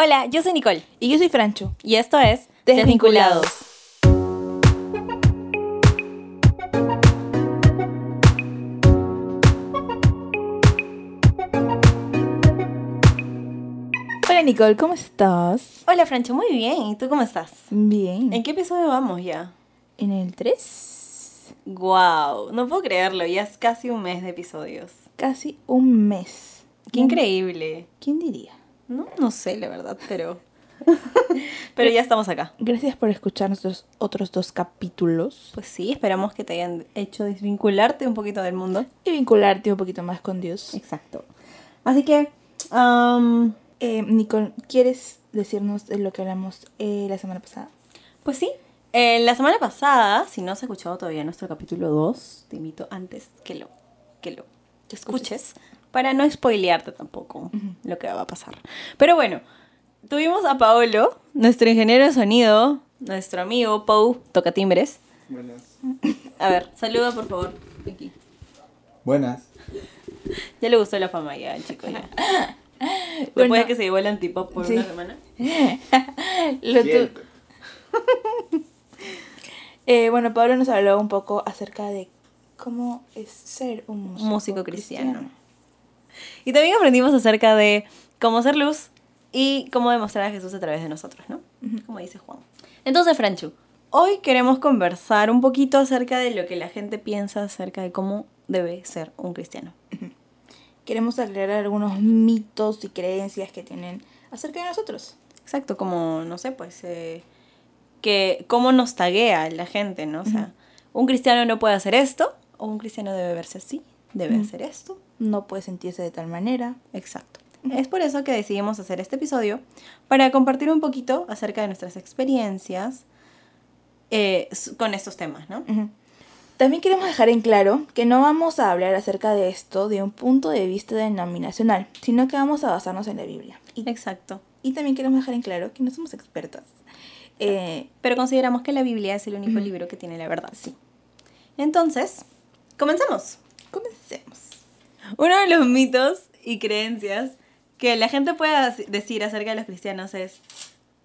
Hola, yo soy Nicole Y yo soy Francho. y esto es Desvinculados. Hola Nicole, ¿cómo estás? Hola Francho, muy bien. ¿Y tú cómo estás? Bien. ¿En qué episodio vamos ya? ¿En el 3? Wow, no puedo creerlo, ya es casi un mes de episodios. Casi un mes. Qué increíble. ¿Quién diría? No, no sé la verdad, pero pero ya estamos acá. Gracias por escuchar nuestros otros dos capítulos Pues sí, esperamos que te hayan hecho desvincularte un poquito del mundo. y vincularte un poquito más con Dios. Exacto. Así que, am, Eh, Nicole, ¿quieres decirnos de lo que hablamos eh, la semana pasada? pues sí. eh, la semana pasada, si no has escuchado todavía nuestro capítulo 2, te invito antes que lo, que lo escuches para no spoilearte tampoco lo que va a pasar. Pero bueno, tuvimos a Paolo, nuestro ingeniero de sonido, nuestro amigo Pau, toca timbres. Buenas. A ver, saluda por favor. Aquí. Buenas. Ya le gustó la fama ya, chicos. Ya. Después Bueno. de que se llevó el antipop por Sí. una semana. Lo. Eh, bueno, Pablo nos habló un poco acerca de cómo es ser un músico, músico cristiano. Y también aprendimos acerca de cómo ser luz y cómo demostrar a Jesús a través de nosotros, ¿no? Como dice Juan. Entonces, Franchu, hoy queremos conversar un poquito acerca de lo que la gente piensa acerca de cómo debe ser un cristiano. Queremos aclarar algunos mitos y creencias que tienen acerca de nosotros. Exacto, como, no sé, pues, eh, que cómo nos taguea la gente, ¿no? O sea, un cristiano no puede hacer esto, o un cristiano debe verse así, debe Ujú. hacer esto. No puede sentirse de tal manera. Exacto. Es por eso que decidimos hacer este episodio, para compartir un poquito acerca de nuestras experiencias eh, con estos temas, ¿no? También queremos dejar en claro que no vamos a hablar acerca de esto de un punto de vista denominacional, sino que vamos a basarnos en la Biblia. Y, Exacto. y también queremos dejar en claro que no somos expertas. Eh, Pero consideramos que la Biblia es el único libro que tiene la verdad. Sí. Entonces, comencemos. Comencemos. Uno de los mitos y creencias que la gente puede decir acerca de los cristianos es,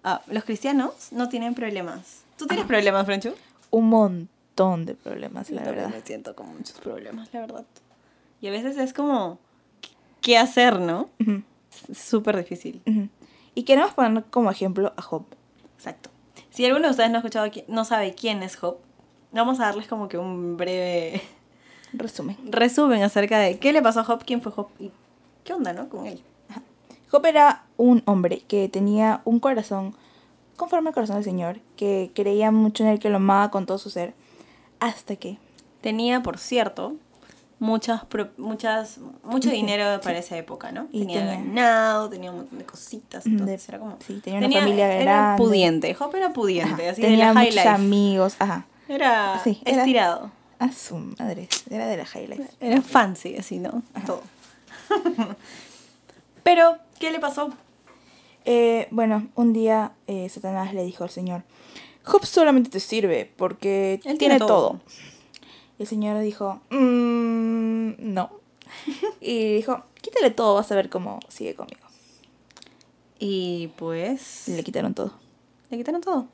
ah, los cristianos no tienen problemas. ¿Tú tienes problemas, Franchu? Un montón de problemas, la también verdad. Me siento con muchos problemas, la verdad. Y a veces es como, ¿qué hacer, no? Ujú, Es súper difícil. Y queremos poner como ejemplo a Job. Exacto. Si alguno de ustedes no ha escuchado, no sabe quién es Job, vamos a darles como que un breve Resumen. resumen acerca de qué le pasó a Job, quién fue Job y qué onda, ¿no? Con él. Job era un hombre que tenía un corazón conforme al corazón del Señor, que creía mucho en él, que lo amaba con todo su ser, hasta que Tenía, por cierto, muchas, pro- muchas, mucho dinero sí. para esa época, ¿no? Y tenía, tenía- ganado, tenía un montón de cositas, entonces de- era como... sí, tenía una familia Era grande. pudiente, Job era pudiente, ajá, así de tenía la high muchos life. amigos, ajá, Era, Sí, era- estirado. A su madre, era de la high life. Era fancy, así, ¿no? Todo. Pero, ¿qué le pasó? Eh, bueno, un día eh, Satanás le dijo al Señor, Job solamente te sirve porque Él tiene todo. todo. Y el Señor dijo, "Mm, no. y dijo, quítale todo, vas a ver cómo sigue conmigo. Y pues... Le quitaron todo. Le quitaron todo.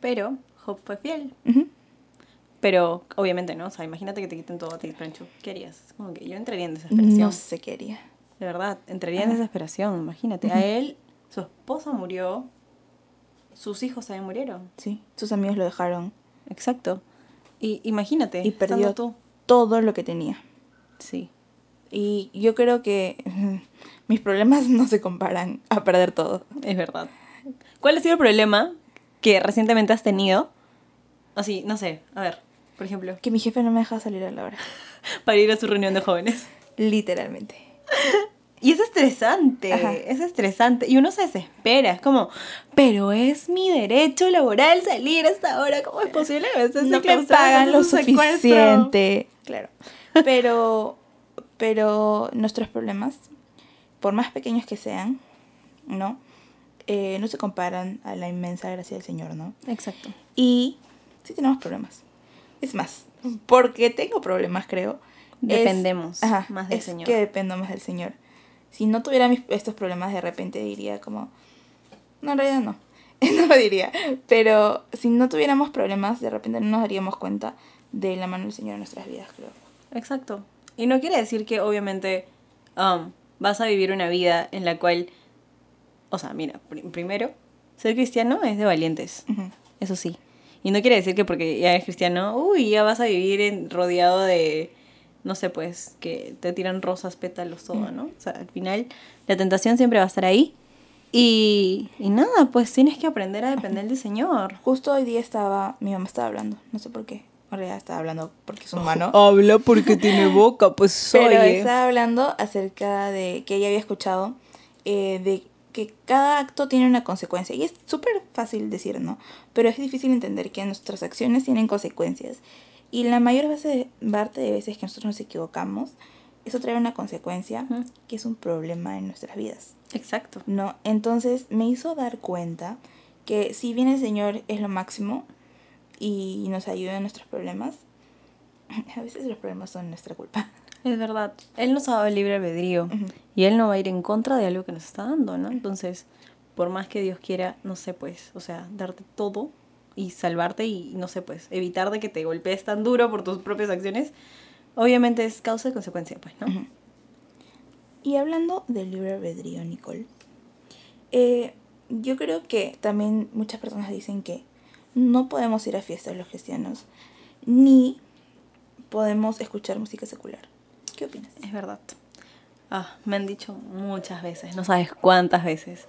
Pero Job fue fiel. Ujú. Pero obviamente no. O sea, imagínate que te quiten todo a ti, Francho. ¿Qué harías? Como que yo entraría en desesperación. No sé qué haría. De verdad, entraría en desesperación. Imagínate. A él, su esposa murió. Sus hijos también murieron. Sí, sus amigos lo dejaron Exacto. Y imagínate. y perdió tú. todo lo que tenía. Sí. Y yo creo que ujú, mis problemas no se comparan a perder todo. Es verdad. ¿Cuál ha sido el problema que recientemente has tenido? Así, no sé. A ver, por ejemplo. Que mi jefe no me deja salir a la hora. Para ir a su reunión de jóvenes. Literalmente. Y es estresante, Ajá. es estresante. Y uno se desespera, es como, pero es mi derecho laboral salir hasta ahora, ¿cómo es posible? A veces no me pagan lo suficiente. Claro. Pero, pero nuestros problemas, por más pequeños que sean, ¿no? Eh, no se comparan a la inmensa gracia del Señor, ¿no? Exacto. Y sí tenemos problemas. Es más, porque tengo problemas, creo. es- Dependemos más del es Señor. que dependo más del Señor. Si no tuviera mis- estos problemas, de repente diría como, No, en realidad no. No lo diría. Pero si no tuviéramos problemas, de repente no nos daríamos cuenta de la mano del Señor en nuestras vidas, creo. Exacto. Y no quiere decir que obviamente um, vas a vivir una vida en la cual, o sea, mira, pr- primero, ser cristiano es de valientes, Ujú. eso sí. Y no quiere decir que porque ya eres cristiano, uy, ya vas a vivir en- rodeado de, no sé, pues, que te tiran rosas, pétalos, todo, ¿no? O sea, al final la tentación siempre va a estar ahí. Y, y nada, pues tienes que aprender a depender del Señor. Justo hoy día estaba, mi mamá estaba hablando, no sé por qué. Realidad estaba hablando porque es humano. Habla porque tiene boca, pues Pero oye. estaba hablando acerca de que ella había escuchado eh, de que cada acto tiene una consecuencia. Y es súper fácil decir, ¿no? Pero es difícil entender que nuestras acciones tienen consecuencias. Y la mayor base- parte de veces que nosotros nos equivocamos, eso trae una consecuencia que es un problema en nuestras vidas. Exacto. ¿no? Entonces me hizo dar cuenta que si bien el Señor es lo máximo y nos ayuda en nuestros problemas, a veces los problemas son nuestra culpa. Es verdad. Él nos ha dado el libre albedrío y él no va a ir en contra de algo que nos está dando, ¿no? Entonces, por más que Dios quiera, no sé, pues, o sea, darte todo y salvarte y, no sé, pues, evitar de que te golpees tan duro por tus propias acciones, obviamente es causa y consecuencia, pues, ¿no? Y hablando del libre albedrío, Nicole, eh, yo creo que también muchas personas dicen que no podemos ir a fiestas los cristianos, ni podemos escuchar música secular. ¿Qué opinas? Es verdad. Ah, me han dicho muchas veces, no sabes cuántas veces.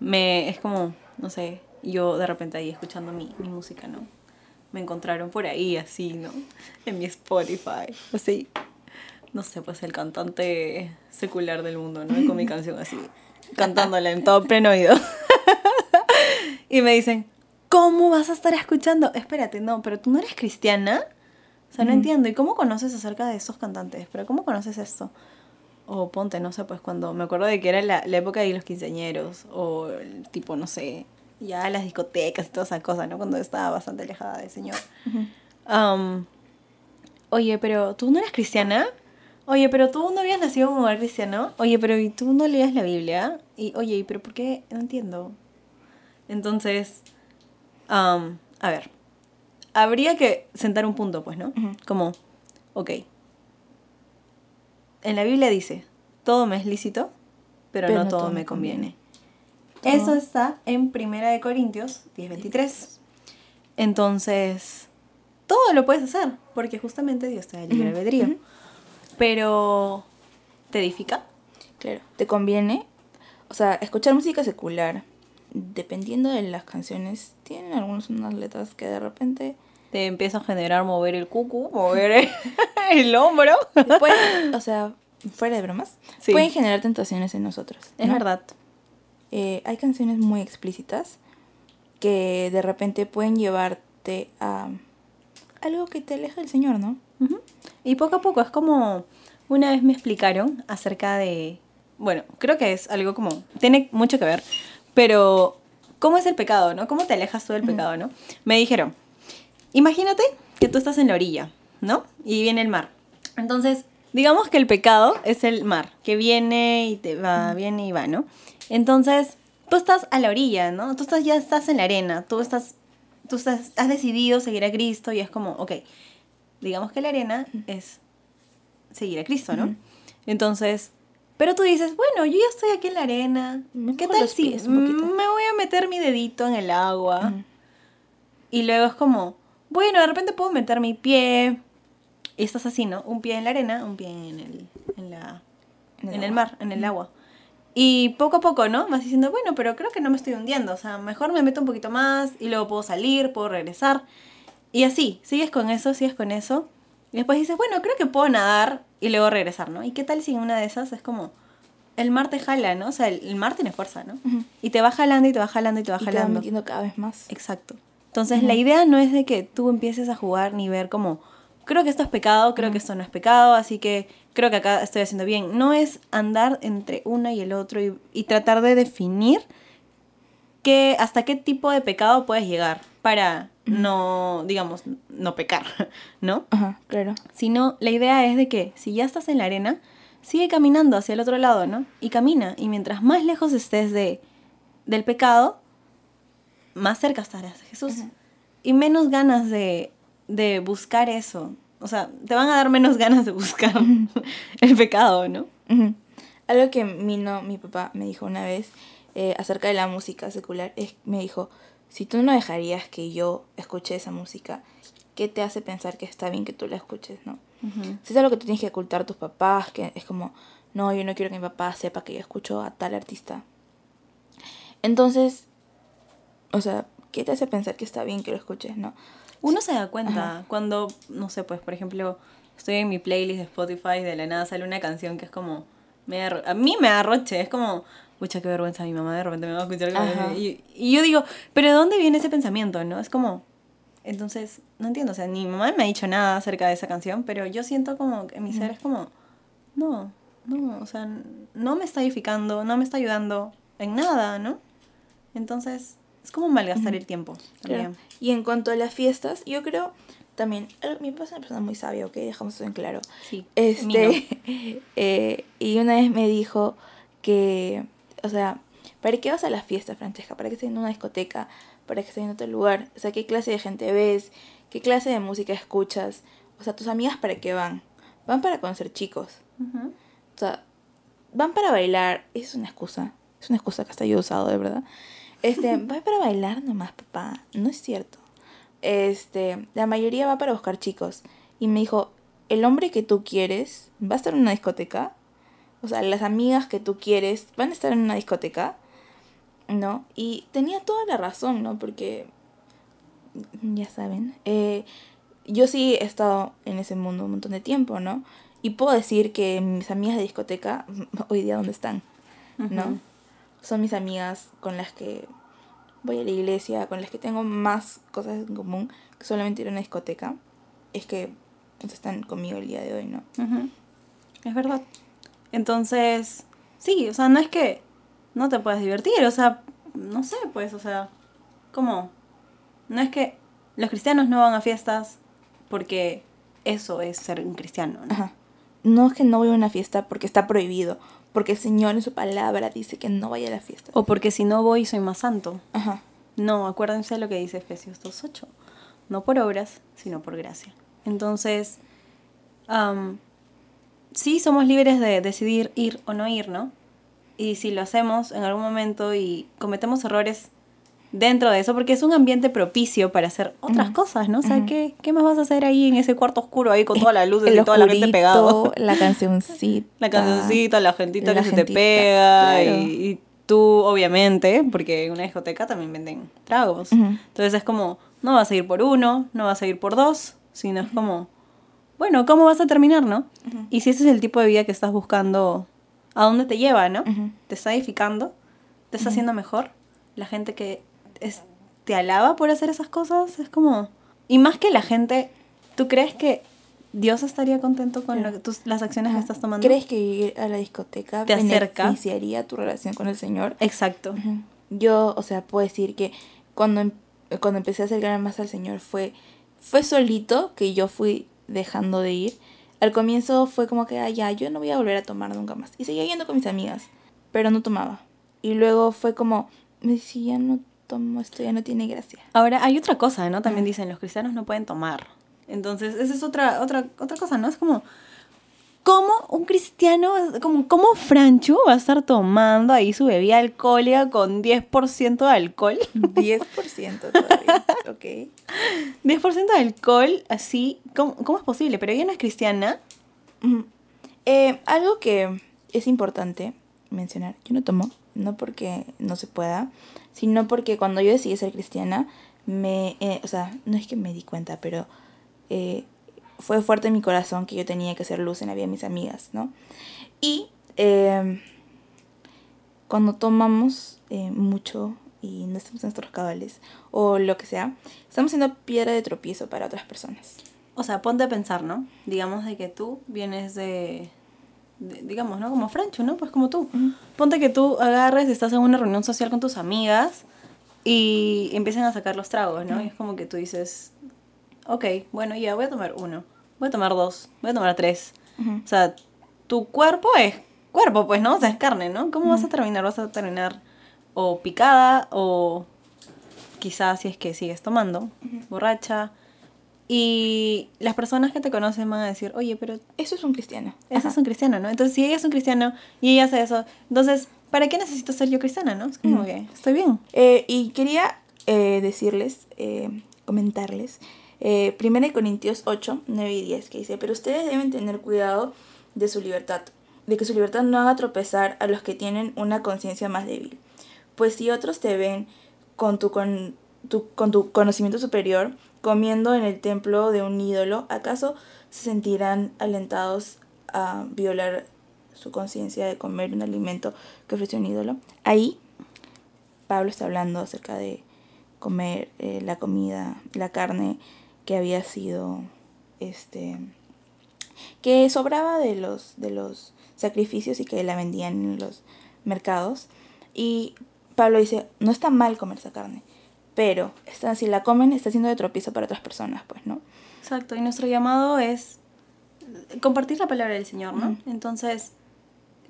Me, es como, no sé, yo de repente ahí escuchando mi, mi música, ¿no? Me encontraron por ahí así, ¿no? En mi Spotify. Así. No sé, pues el cantante secular del mundo, ¿no? Y con mi canción así, cantándola en todo pleno oído. y me dicen, ¿cómo vas a estar escuchando? Espérate, no, pero tú no eres cristiana. O sea, no entiendo. ¿Y cómo conoces acerca de esos cantantes? ¿Pero cómo conoces esto? O ponte, no sé, pues cuando me acuerdo de que era la, la época de los quinceañeros, o el tipo, no sé, ya las discotecas y toda esa cosa, ¿no? Cuando estaba bastante alejada del Señor. Am, Oye, pero tú no eres cristiana. Oye, pero tú no habías nacido hogar cristiano. Oye, pero ¿y tú no leías la Biblia? Y oye, ¿y pero por qué? No entiendo. Entonces, am, a ver, habría que sentar un punto, pues, ¿no? Como, ok. En la Biblia dice, todo me es lícito, pero, no, todo, me conviene. Todo. Eso está en Primera de Corintios 10:23. Entonces, todo lo puedes hacer, porque justamente Dios te da libre Ujú, albedrío. Pero, ¿te edifica? Claro, te conviene, o sea, escuchar música secular, dependiendo de las canciones, tienen algunas unas letras que de repente Te empieza a generar mover el cucu, mover el, el hombro. o sea, fuera de bromas, Sí. pueden generar tentaciones en nosotros. Es ¿no? verdad. Eh, hay canciones muy explícitas que de repente pueden llevarte a algo que te aleja del Señor, ¿no? Ujú. Y poco a poco, es como una vez me explicaron acerca de, bueno, creo que es algo como, tiene mucho que ver, pero ¿cómo es el pecado, no? ¿Cómo te alejas tú del pecado, no? Me dijeron, imagínate que tú estás en la orilla, ¿no? Y viene el mar. Entonces, digamos que el pecado es el mar, que viene y te va, viene y va, ¿no? Entonces, tú estás a la orilla, ¿no? Tú estás, ya estás en la arena, tú estás, tú estás, has decidido seguir a Cristo y es como, ok, digamos que la arena es seguir a Cristo, ¿no? Entonces, pero tú dices, bueno, yo ya estoy aquí en la arena, Me ¿qué tal si me voy a meter mi dedito en el agua? Y luego es como, bueno, de repente puedo meter mi pie. Y estás así, ¿no? Un pie en la arena, un pie en el, en la, En el en el mar, en el agua. Y poco a poco, ¿no? Vas diciendo, bueno, pero creo que no me estoy hundiendo. O sea, mejor me meto un poquito más y luego puedo salir, puedo regresar. Y así, sigues con eso, sigues con eso. Y después dices, bueno, creo que puedo nadar y luego regresar, ¿no? ¿Y qué tal si en una de esas es como, el mar te jala, ¿no? O sea, el, el mar tiene fuerza, ¿no? Ujú. Y te va jalando y te va jalando y te va Y te va jalando. metiendo cada vez más. Exacto. Entonces, la idea no es de que tú empieces a jugar ni ver como, creo que esto es pecado, creo que esto no es pecado, así que creo que acá estoy haciendo bien. No es andar entre una y el otro y, y tratar de definir que hasta qué tipo de pecado puedes llegar para no, digamos, no pecar, ¿no? Ajá, claro. Sino la idea es de que si ya estás en la arena, sigue caminando hacia el otro lado, ¿no? Y camina. Y mientras más lejos estés de, del pecado, más cerca estarás de Jesús. Y menos ganas de, de buscar eso. O sea, te van a dar menos ganas de buscar el pecado, ¿no? Algo que mi, no, mi papá me dijo una vez eh, acerca de la música secular, es, me dijo, si tú no dejarías que yo escuche esa música, ¿qué te hace pensar que está bien que tú la escuches, no? Si es algo que tú tienes que ocultar a tus papás, que es como, no, yo no quiero que mi papá sepa que yo escucho a tal artista. Entonces, o sea, ¿qué te hace pensar que está bien que lo escuches, no? Uno se da cuenta cuando, no sé, pues, por ejemplo, estoy en mi playlist de Spotify de la nada sale una canción que es como, me da a mí me da roche, es como, pucha, qué vergüenza, mi mamá de repente me va a escuchar. Ajá. Y, y yo digo, pero ¿de dónde viene ese pensamiento, no? Es como, entonces, no entiendo, o sea, ni mi mamá me ha dicho nada acerca de esa canción, pero yo siento como que mi ser es como, no, no, o sea, no me está edificando, no me está ayudando en nada, ¿no? Entonces, es como malgastar el tiempo Claro. también. Y en cuanto a las fiestas, yo creo también, eh, mi papá es una persona muy sabia, ¿ok? Dejamos eso en claro. Sí. Este, eh, y una vez me dijo que, o sea, ¿para qué vas a las fiestas, Francesca? ¿Para qué estás en una discoteca? ¿Para qué estás en otro lugar? O sea, ¿qué clase de gente ves? ¿Qué clase de música escuchas? O sea, ¿tus amigas para qué van? Van para conocer chicos. O sea, van para bailar. Es una excusa. Es una excusa que hasta yo he usado, de verdad. Este, va para bailar nomás, papá. No es cierto. Este, la mayoría va para buscar chicos. Y me dijo, el hombre que tú quieres va a estar en una discoteca. O sea, las amigas que tú quieres van a estar en una discoteca. ¿No? Y tenía toda la razón, ¿no? Porque, ya saben, eh, yo sí he estado en ese mundo un montón de tiempo, ¿no? Y puedo decir que mis amigas de discoteca, hoy día, ¿dónde están? ¿No? Son mis amigas con las que voy a la iglesia, con las que tengo más cosas en común que solamente ir a una discoteca. Es que pues, están conmigo el día de hoy, ¿no? Es verdad. Entonces, sí, o sea, no es que no te puedas divertir, o sea, no sé, pues, o sea, ¿cómo? No es que los cristianos no van a fiestas porque eso es ser un cristiano, ¿no? Ajá. No es que no voy a una fiesta porque está prohibido, porque el Señor en su palabra dice que no vaya a la fiesta. O porque si no voy soy más santo. Ajá. No, acuérdense de lo que dice Efesios 2.8. No por obras, sino por gracia. Entonces, am, sí somos libres de decidir ir o no ir, ¿no? Y si lo hacemos en algún momento y cometemos errores dentro de eso, porque es un ambiente propicio para hacer otras cosas, ¿no? O sea. ¿qué, ¿qué más vas a hacer ahí en ese cuarto oscuro ahí con todas las luces y toda la gente pegada? La cancioncita. La cancioncita, la gentita La que se te pega claro. y, y tú obviamente, porque en una discoteca también venden tragos. Entonces es como, no vas a ir por uno, no vas a ir por dos, sino es como, bueno, ¿cómo vas a terminar, no? Y si ese es el tipo de vida que estás buscando, ¿a dónde te lleva, no? ¿Te está edificando? ¿Te está haciendo mejor? La gente que es- te alaba por hacer esas cosas es como... Y más que la gente, ¿tú crees que Dios estaría contento con lo que tus- las acciones que estás tomando? ¿Crees que ir a la discoteca Te acerca? beneficiaría tu relación con el Señor? Exacto. Yo, o sea, puedo decir que cuando, em- cuando empecé a acercarme más al Señor fue, fue solito que yo fui dejando de ir. Al comienzo fue como que, ah, ya, yo no voy a volver a tomar nunca más. Y seguía yendo con mis amigas, pero no tomaba. Y luego fue como, si ya no tomo esto, ya no tiene gracia. Ahora, hay otra cosa, ¿no? También dicen, los cristianos no pueden tomar. Entonces, esa es otra, otra, otra cosa, ¿no? Es como, ¿cómo un cristiano, como, cómo Franchu va a estar tomando ahí su bebida alcohólica con 10% de alcohol? 10% todavía, ok. 10% de alcohol, así, ¿cómo, cómo es posible? Pero ella no es cristiana. Eh, algo que es importante mencionar, yo no tomo, no porque no se pueda, sino porque cuando yo decidí ser cristiana, me, eh, o sea, no es que me di cuenta, pero eh, fue fuerte en mi corazón que yo tenía que hacer luz en la vida de mis amigas, ¿no? Y eh, cuando tomamos eh, mucho y no estamos en nuestros cabales, o lo que sea, estamos siendo piedra de tropiezo para otras personas. O sea, ponte a pensar, ¿no? Digamos de que tú vienes de- digamos, ¿no? Como Francho, ¿no? Pues como tú. Ponte que tú agarres, estás en una reunión social con tus amigas y empiezan a sacar los tragos, ¿no? Y es como que tú dices, ok, bueno, ya voy a tomar uno, voy a tomar dos, voy a tomar tres. O sea, tu cuerpo es cuerpo, pues, ¿no? O sea, es carne, ¿no? ¿Cómo vas a terminar? Vas a terminar o picada o quizás si es que sigues tomando, borracha. Y las personas que te conocen van a decir, oye, pero Eso es un cristiano. ese Ajá. es un cristiano, ¿no? Entonces, si ella es un cristiano y ella hace eso, entonces, ¿para qué necesito ser yo cristiana, no? Es como Ujú. que estoy bien. Eh, y quería eh, decirles, eh, comentarles, eh, 1 Corintios 8, 9 y 10, que dice, pero ustedes deben tener cuidado de su libertad, de que su libertad no haga tropezar a los que tienen una conciencia más débil. Pues si otros te ven con tu, con, tu, con tu conocimiento superior comiendo en el templo de un ídolo, ¿acaso se sentirán alentados a violar su conciencia de comer un alimento que ofrece un ídolo? Ahí Pablo está hablando acerca de comer eh, la comida, la carne que había sido, este, que sobraba de los, de los sacrificios y que la vendían en los mercados. Y Pablo dice, no está mal comer esa carne, pero está, si la comen está siendo de tropiezo para otras personas, pues, ¿no? Exacto, y nuestro llamado es compartir la palabra del Señor, ¿no? Entonces,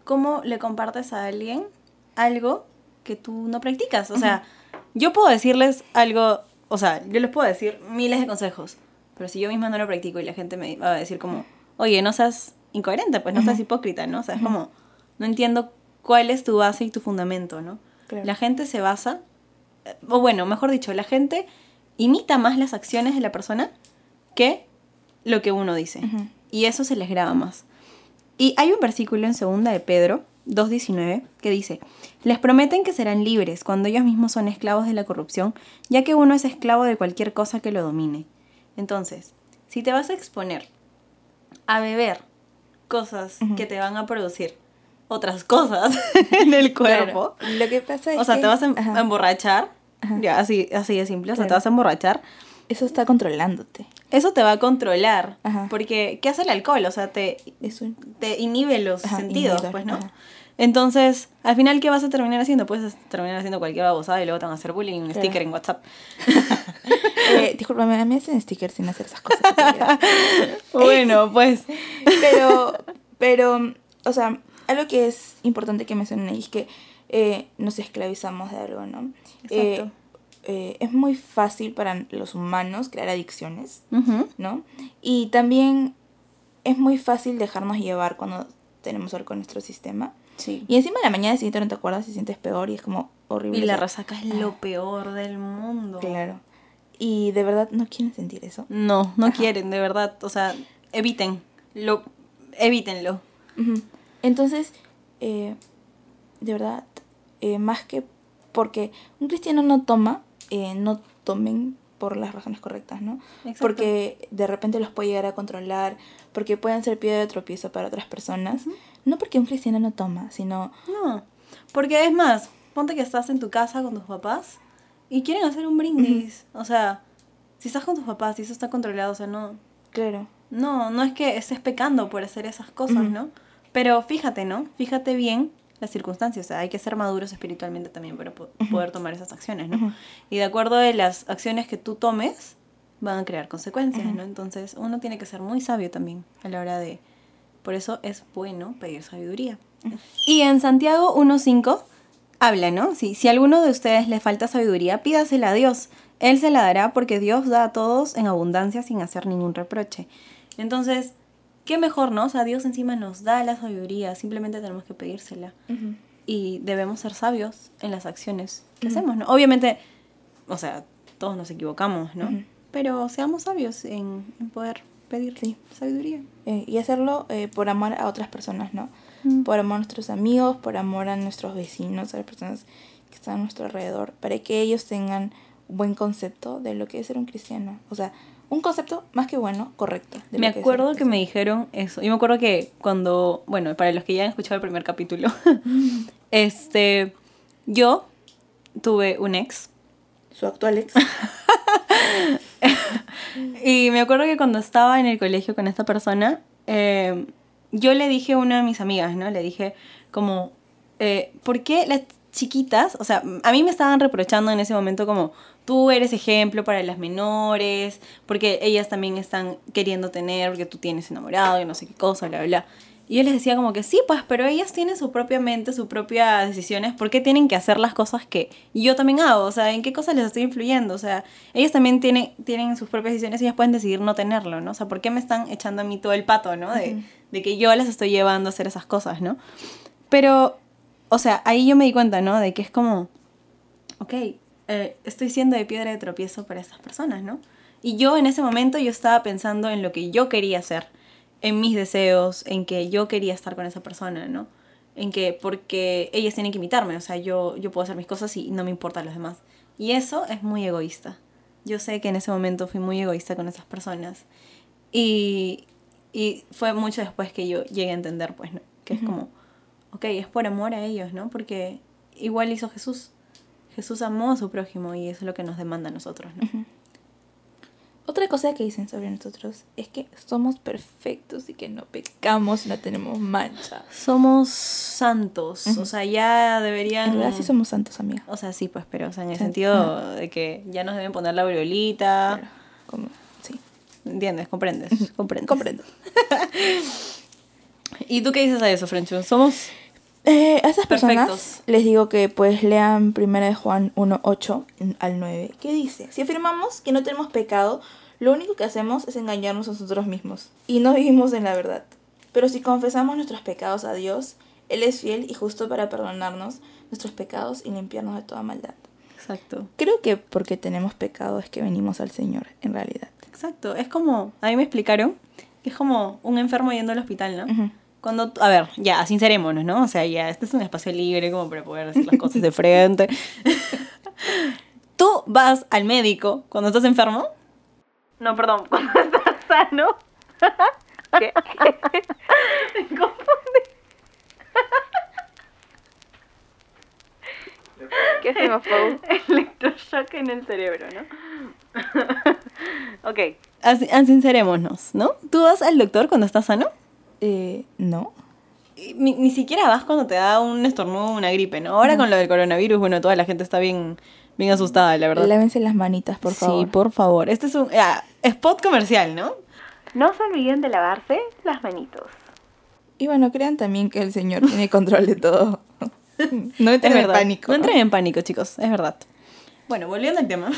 ¿cómo le compartes a alguien algo que tú no practicas? O sea, yo puedo decirles algo, o sea, yo les puedo decir miles de consejos, pero si yo misma no lo practico y la gente me va a decir como, oye, no seas incoherente, pues no seas hipócrita, ¿no? O sea, es como, no entiendo cuál es tu base y tu fundamento, ¿no? Claro. La gente se basa, o bueno, mejor dicho, la gente imita más las acciones de la persona que lo que uno dice. Y eso se les graba más. Y hay un versículo en segunda de Pedro 2.19 que dice, les prometen que serán libres cuando ellos mismos son esclavos de la corrupción, ya que uno es esclavo de cualquier cosa que lo domine. Entonces, si te vas a exponer a beber cosas que te van a producir otras cosas en el cuerpo, Claro. Lo que pasa es o sea, que- te vas a, Ajá. a emborrachar, Ajá. ya, así, así de simple, o sea, te vas a emborrachar, Eso está controlándote. eso te va a controlar. Ajá. Porque, ¿qué hace el alcohol? O sea, te, te inhibe los Ajá, sentidos, pues, ¿no? Entonces, al final, ¿qué vas a terminar haciendo? Puedes terminar haciendo cualquier babosada y luego te van a hacer bullying, un Claro. sticker en WhatsApp. Eh, discúlpame, a mí me hacen stickers sin hacer esas cosas. bueno, pues. pero, pero, o sea, algo que es importante que mencionen ahí es que eh, nos esclavizamos de algo, ¿no? Eh, Exacto. eh, es muy fácil para los humanos crear adicciones. ¿no? Y también es muy fácil dejarnos llevar cuando tenemos algo en nuestro sistema. Sí. Y encima de la mañana siguiente no te acuerdas y sientes peor y es como horrible. Y la resaca es lo peor del mundo. Claro. Y de verdad no quieren sentir eso. No, no Ajá. quieren, de verdad. O sea, eviten. Lo, evítenlo. Entonces, eh, de verdad, eh, más que porque un cristiano no toma, eh, no tomen por las razones correctas, ¿no? Exacto. Porque de repente los puede llegar a controlar, porque pueden ser piedra de tropiezo para otras personas. No porque un cristiano no toma, sino... No, porque es más, ponte que estás en tu casa con tus papás y quieren hacer un brindis. O sea, si estás con tus papás y eso está controlado, o sea, no, Claro. no, no es que estés pecando por hacer esas cosas. ¿no? Pero fíjate, ¿no? Fíjate bien las circunstancias. O sea, hay que ser maduros espiritualmente también para po- poder tomar esas acciones, ¿no? Y de acuerdo a las acciones que tú tomes, van a crear consecuencias. ¿no? Entonces, uno tiene que ser muy sabio también a la hora de... Por eso es bueno pedir sabiduría. Y en Santiago 1.5 habla, ¿no? Si, si a alguno de ustedes le falta sabiduría, pídasela a Dios. Él se la dará porque Dios da a todos en abundancia sin hacer ningún reproche. Entonces, qué mejor, ¿no? O sea, Dios encima nos da la sabiduría, simplemente tenemos que pedírsela. Y debemos ser sabios en las acciones que hacemos, ¿no? Obviamente, o sea, todos nos equivocamos, ¿no? Ujú. Pero seamos sabios en, en poder pedir Sí. sabiduría. Eh, y hacerlo eh, por amor a otras personas, ¿no? Por amor a nuestros amigos, por amor a nuestros vecinos, a las personas que están a nuestro alrededor, para que ellos tengan un buen concepto de lo que es ser un cristiano. O sea, un concepto más que bueno, correcto. de Me que acuerdo que me dijeron eso. Y me acuerdo que cuando, bueno, para los que ya han escuchado el primer capítulo, este, yo tuve un ex. Su actual ex. Y me acuerdo que cuando estaba en el colegio con esta persona, eh, yo le dije a una de mis amigas, ¿no? Le dije como, eh, ¿por qué las chiquitas, o sea, a mí me estaban reprochando en ese momento como, tú eres ejemplo para las menores, porque ellas también están queriendo tener, porque tú tienes enamorado y no sé qué cosa, bla, bla. Y yo les decía como que sí, pues, pero ellas tienen su propia mente, sus propias decisiones. ¿Por qué tienen que hacer las cosas que yo también hago? O sea, ¿en qué cosas les estoy influyendo? O sea, ellas también tienen, tienen sus propias decisiones y ellas pueden decidir no tenerlo, ¿no? O sea, ¿por qué me están echando a mí todo el pato, ¿no? De, de que yo las estoy llevando a hacer esas cosas, ¿no? Pero, o sea, ahí yo me di cuenta, ¿no? De que es como, ok, eh, estoy siendo de piedra de tropiezo para estas personas, ¿no? Y yo en ese momento yo estaba pensando en lo que yo quería hacer en mis deseos, en que yo quería estar con esa persona, ¿no? En que porque ellas tienen que imitarme, o sea, yo, yo puedo hacer mis cosas y no me importan los demás. Y eso es muy egoísta. Yo sé que en ese momento fui muy egoísta con esas personas. Y, y fue mucho después que yo llegué a entender, pues, ¿no? Que es como, ok, es por amor a ellos, ¿no? Porque igual hizo Jesús. Jesús amó a su prójimo y eso es lo que nos demanda a nosotros, ¿no? Otra cosa que dicen sobre nosotros es que somos perfectos y que no pecamos, no tenemos mancha. Somos santos, o sea, ya deberían... En realidad sí somos santos, amiga. O sea, sí, pues, pero o sea, en el sentido de que ya nos deben poner la aureolita. Claro, como, sí. ¿Entiendes? ¿Comprendes? ¿Comprendes? Comprendo. ¿Y tú qué dices a eso, Frencho? Somos... Eh, a estas personas Perfectos. les digo que pues lean 1 de Juan 1, 8 al 9, que dice, si afirmamos que no tenemos pecado, lo único que hacemos es engañarnos a nosotros mismos y no vivimos en la verdad. Pero si confesamos nuestros pecados a Dios, Él es fiel y justo para perdonarnos nuestros pecados y limpiarnos de toda maldad. Exacto. Creo que porque tenemos pecado es que venimos al Señor, en realidad. Exacto. Es como, a mí me explicaron, que es como un enfermo yendo al hospital, ¿no? Ujú. Cuando, a ver, ya, sincerémonos, ¿no? O sea, ya, este es un espacio libre como para poder decir las cosas de frente. Tú vas al médico cuando estás enfermo. No, perdón, cuando estás sano. ¿Qué? Me confundí. ¿Qué hacemos, Pau? Electroshock en el cerebro, ¿no? ok, así, sincerémonos, ¿no? ¿Tú vas al doctor cuando estás sano? Eh, no. Ni, ni siquiera vas cuando te da un estornudo, una gripe, ¿no? Ahora con lo del coronavirus, bueno, toda la gente está bien, bien asustada, la verdad. Lávense las manitas, por favor. Sí, por favor. Este es un ah, spot comercial, ¿no? No se olviden de lavarse las manitos. Y bueno, crean también que el Señor tiene control de todo. No Es entren en pánico. No entren en pánico, chicos, es verdad. Bueno, volviendo al tema.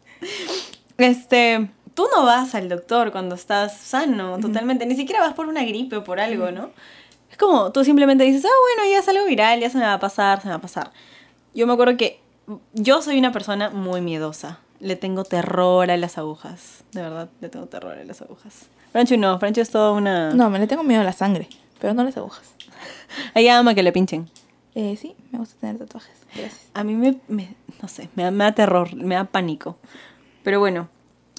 este, tú no vas al doctor cuando estás sano, totalmente. Ni siquiera vas por una gripe o por algo, ¿no? Es como, tú simplemente dices, ah, bueno, ya es algo viral, ya se me va a pasar, se me va a pasar. Yo me acuerdo que yo soy una persona muy miedosa. Le tengo terror a las agujas. De verdad, le tengo terror a las agujas. Francho no, Francho es toda una... No, me le tengo miedo a la sangre, pero no a las agujas. Ella ama que le pinchen. Eh, sí, me gusta tener tatuajes. Gracias. A mí me, me- no sé, me me da terror, me da pánico. Pero bueno,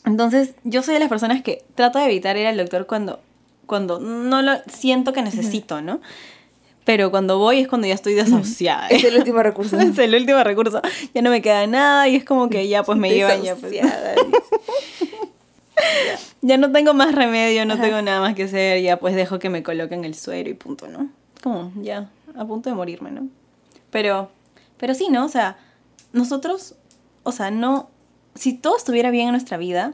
entonces yo soy de las personas que trato de evitar ir al doctor cuando, cuando no lo siento que necesito, ¿no? Pero cuando voy es cuando ya estoy desahuciada. Es el último recurso. Es el último recurso. Ya no me queda nada y es como que ya pues me llevan ya pues. Ya no tengo más remedio, no Ajá. tengo nada más que hacer, ya pues dejo que me coloquen el suero y punto, ¿no? Como ya, a punto de morirme, ¿no? Pero, pero sí, ¿no? O sea, nosotros, o sea, no, si todo estuviera bien en nuestra vida,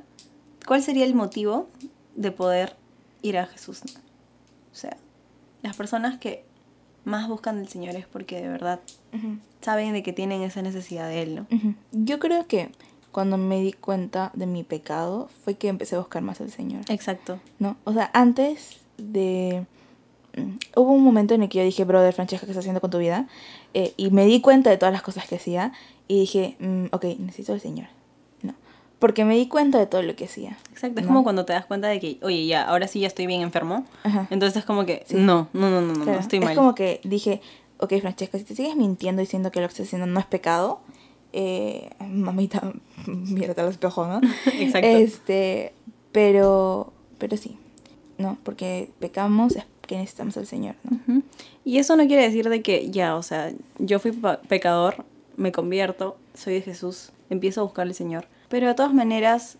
¿cuál sería el motivo de poder ir a Jesús? O sea, las personas que más buscan del Señor es porque de verdad saben de que tienen esa necesidad de Él, ¿no? Yo creo que cuando me di cuenta de mi pecado fue que empecé a buscar más al Señor. Exacto. ¿no? O sea, antes de... mm, Hubo un momento en el que yo dije, brother, Francesca, ¿qué estás haciendo con tu vida? Eh, y me di cuenta de todas las cosas que hacía y dije, mm, ok, necesito al Señor. Porque me di cuenta de todo lo que hacía. Exacto, es ¿no? como cuando te das cuenta de que, oye, ya, ahora sí ya estoy bien enfermo. Ajá. Entonces es como que, Sí. no, no, no, no, no, Claro, no, estoy es mal. como que dije, ok, Francesca, si te sigues mintiendo diciendo que lo que estás haciendo no es pecado, eh, mamita, mírate al espejo, ¿no? Exacto. Este, pero, pero sí, ¿no? Porque pecamos es que necesitamos al Señor, ¿no? Y eso no quiere decir de que ya, o sea, yo fui pecador, me convierto, soy de Jesús, empiezo a buscar al Señor. Pero de todas maneras,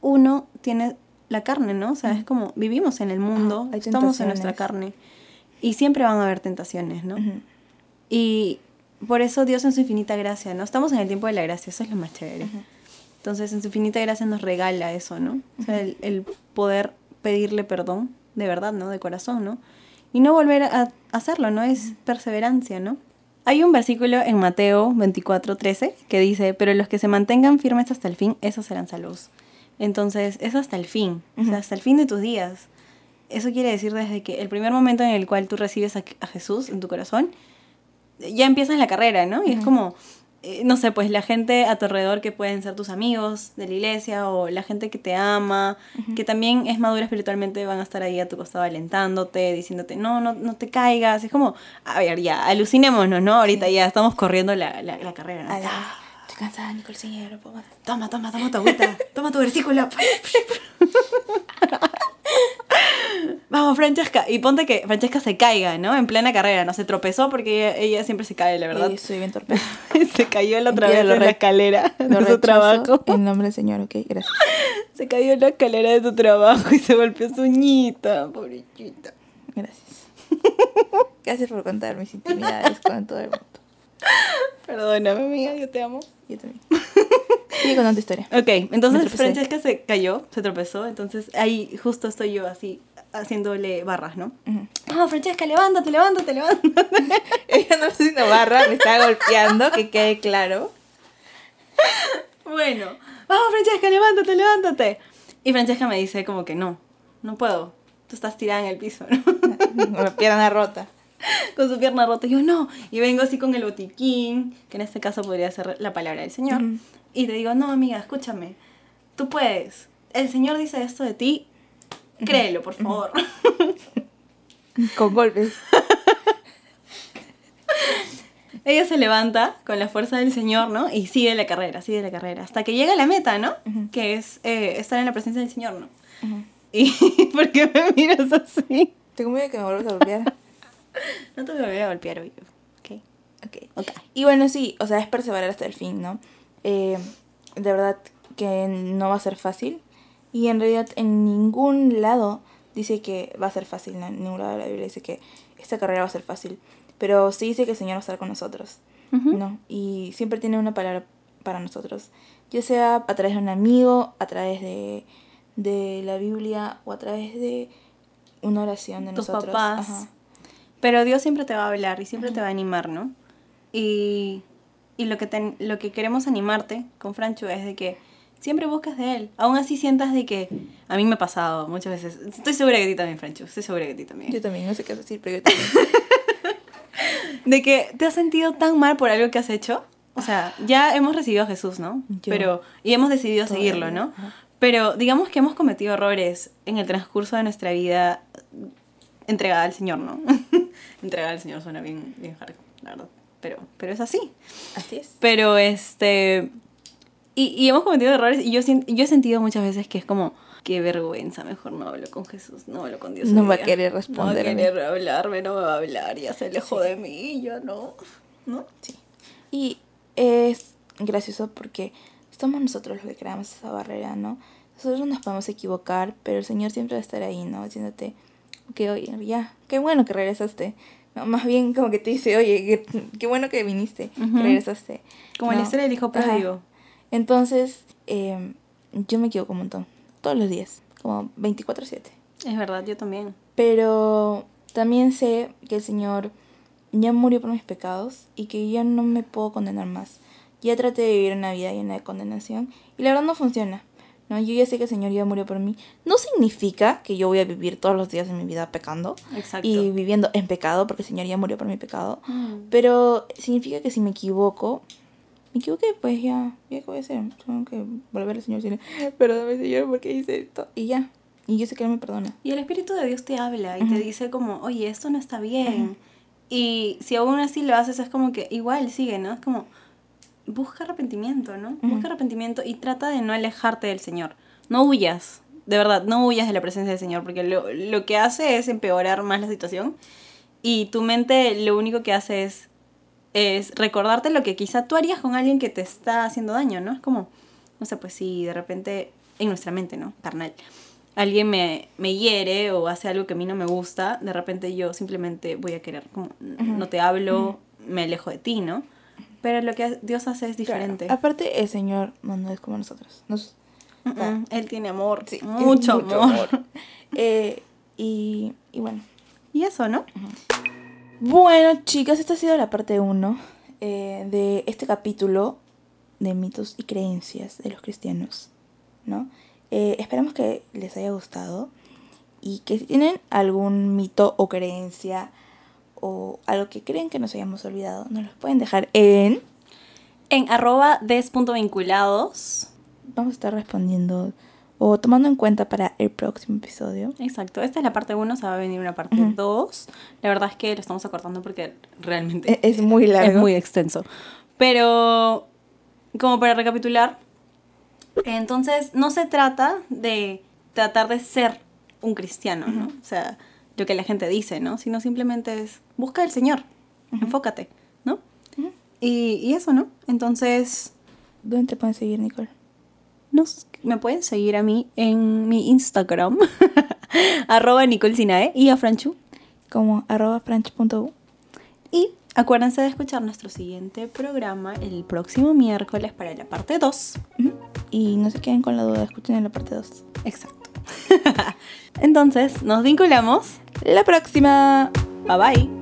uno tiene la carne, ¿no? O sea, es como vivimos en el mundo, hay estamos en nuestra carne y siempre van a haber tentaciones, ¿no? Y por eso Dios en su infinita gracia, ¿no? Estamos en el tiempo de la gracia, eso es lo más chévere. Entonces, en su infinita gracia nos regala eso, ¿no? O sea, el, el poder pedirle perdón de verdad, ¿no? De corazón, ¿no? Y no volver a hacerlo, ¿no? Es perseverancia, ¿no? Hay un versículo en Mateo 24, 13 que dice, pero los que se mantengan firmes hasta el fin, esos serán salvos. Entonces, eso hasta el fin, o sea, hasta el fin de tus días. Eso quiere decir desde que el primer momento en el cual tú recibes a, a Jesús en tu corazón, ya empiezas la carrera, ¿no? Y es como, eh, no sé, pues la gente a tu alrededor que pueden ser tus amigos de la iglesia o la gente que te ama, que también es madura espiritualmente, van a estar ahí a tu costado alentándote, diciéndote, no, no, no te caigas. Es como, a ver, ya, alucinémonos, ¿no? Ahorita ya estamos corriendo la, la, la carrera, ¿no? Ay, estoy cansada, Nicole, señor. Toma, toma, toma tu agüita, toma tu versículo. Vamos, Francesca. Y ponte que Francesca se caiga, ¿no? En plena carrera, ¿no? Se tropezó porque ella, ella siempre se cae, la verdad. Sí, soy bien torpe. se cayó la otra vez en la escalera de su rechazo trabajo. En nombre del Señor, ok, gracias. Se cayó en la escalera de su trabajo y se golpeó su uñita, pobrecita. Gracias. Gracias por contar mis intimidades con todo el mundo. Perdóname, amiga, yo te amo. Yo también. Sigue contando tu historia. Ok, entonces. Francesca se cayó, se tropezó, entonces ahí justo estoy yo así haciéndole barras, ¿no? Ah, Francesca, levántate, levántate, levántate. Ella no está haciendo barra, me está golpeando, que quede claro. Bueno, vamos Francesca, levántate, levántate. Y Francesca me dice como que no, no puedo. Tú estás tirada en el piso, ¿no? Con la pierna rota. con su pierna rota. Y yo no. Y vengo así con el botiquín, que en este caso podría ser la palabra del Señor. Ujú. Y te digo, no, amiga, escúchame. Tú puedes. El Señor dice esto de ti. Créelo, por favor. Con golpes. Ella se levanta con la fuerza del Señor, ¿no? Y sigue la carrera, sigue la carrera. Hasta que llega a la meta, ¿no? Que es eh, estar en la presencia del Señor, ¿no? ¿Y por qué me miras así? Tengo miedo que me vuelvas a golpear. No te voy a golpear hoy. Ok. Ok. Ok. Y bueno, sí, o sea, es perseverar hasta el fin, ¿no? Eh, de verdad que no va a ser fácil. Y en realidad en ningún lado dice que va a ser fácil, ¿no? En ningún lado de la Biblia dice que esta carrera va a ser fácil. Pero sí dice que el Señor va a estar con nosotros, Ujú. ¿no? Y siempre tiene una palabra para nosotros. Ya sea a través de un amigo, a través de, de la Biblia o a través de una oración de Tus nosotros. papás. Ajá. Pero Dios siempre te va a hablar y siempre te va a animar, ¿no? Y, y lo, que te- lo que queremos animarte con Francho es de que siempre buscas de él. Aún así sientas de que a mí me ha pasado muchas veces. Estoy segura que a ti también, Francho. Estoy segura que a ti también. Yo también, no sé qué decir, pero yo también. De que te has sentido tan mal por algo que has hecho. O sea, ya hemos recibido a Jesús, ¿no? Yo. Pero, y hemos decidido Todavía, seguirlo, ¿no? Pero digamos que hemos cometido errores en el transcurso de nuestra vida entregada al Señor, ¿no? entregada al Señor suena bien, bien hardcore, la verdad. Pero, pero es así. Así es. Pero este. Y, y hemos cometido errores y yo, yo he sentido muchas veces que es como. Qué vergüenza, mejor no hablo con Jesús, no hablo con Dios. No va a querer No va a querer hablarme, no me va a hablar, ya se alejó de mí, ya no. ¿No? Sí. Y es gracioso porque somos nosotros los que creamos esa barrera, ¿no? Nosotros nos podemos equivocar, pero el Señor siempre va a estar ahí, ¿no? Diciéndote, que oye, ya, qué bueno que regresaste. No, más bien como que te dice, oye, qué, qué bueno que viniste, Ujú. que regresaste. Como la ¿no? historia del hijo pródigo. Entonces, eh, yo me equivoco un montón, todos los días, como 24/7. Es verdad, yo también. Pero también sé que el Señor ya murió por mis pecados y que ya no me puedo condenar más. Ya traté de vivir una vida llena de condenación y la verdad no funciona. ¿no? Yo ya sé que el Señor ya murió por mí. No significa que yo voy a vivir todos los días de mi vida pecando Exacto. y viviendo en pecado porque el Señor ya murió por mi pecado. Mm. Pero significa que si me equivoco, me equivoqué, pues ya, ya qué voy a hacer. Tengo que volver al Señor y perdóname Señor porque hice esto. Y ya. Y yo sé que Él me perdona. Y el Espíritu de Dios te habla y te Ujú. dice como, oye, esto no está bien. Ujú. Y si aún así lo haces, es como que igual sigue, ¿no? Es como, busca arrepentimiento, ¿no? Ujú. Busca arrepentimiento y trata de no alejarte del Señor. No huyas, de verdad, no huyas de la presencia del Señor, porque lo, lo que hace es empeorar más la situación. Y tu mente lo único que hace es, es recordarte lo que quizá tú harías con alguien que te está haciendo daño, ¿no? Es como, no sé, pues si de repente, en nuestra mente, ¿no? Carnal. Alguien me, me hiere o hace algo que a mí no me gusta, de repente yo simplemente voy a querer, como, no te hablo, me alejo de ti, ¿no? Pero lo que Dios hace es diferente. Claro. Aparte, el Señor no, no es como nosotros. Nos, Él tiene amor, Sí, mucho, amor. Eh, Y, y bueno. Y eso, ¿no? Bueno, chicas, esta ha sido la parte 1 de este capítulo de mitos y creencias de los cristianos, ¿no? Eh, esperamos que les haya gustado y que si tienen algún mito o creencia o algo que creen que nos hayamos olvidado, nos los pueden dejar en... En arroba des.vinculados. Vamos a estar respondiendo o tomando en cuenta para el próximo episodio. Exacto, esta es la parte 1, se va a venir una parte 2. La verdad es que lo estamos acortando porque realmente e-, es muy largo. Es muy extenso. Pero, como para recapitular, entonces no se trata de tratar de ser un cristiano, ¿no? O sea, lo que la gente dice, ¿no? Sino simplemente es busca al Señor, enfócate, ¿no? y, y, eso, ¿no? Entonces... ¿Dónde te pueden seguir, Nicole? Nos, me pueden seguir a mí en mi Instagram, arroba Nicole Sinae, y a Franchu. Como arroba franchu.u. Y acuérdense de escuchar nuestro siguiente programa el próximo miércoles para la parte 2. Y no se queden con la duda, escuchen en la parte 2. Exacto. Entonces, nos vinculamos la próxima. Bye bye.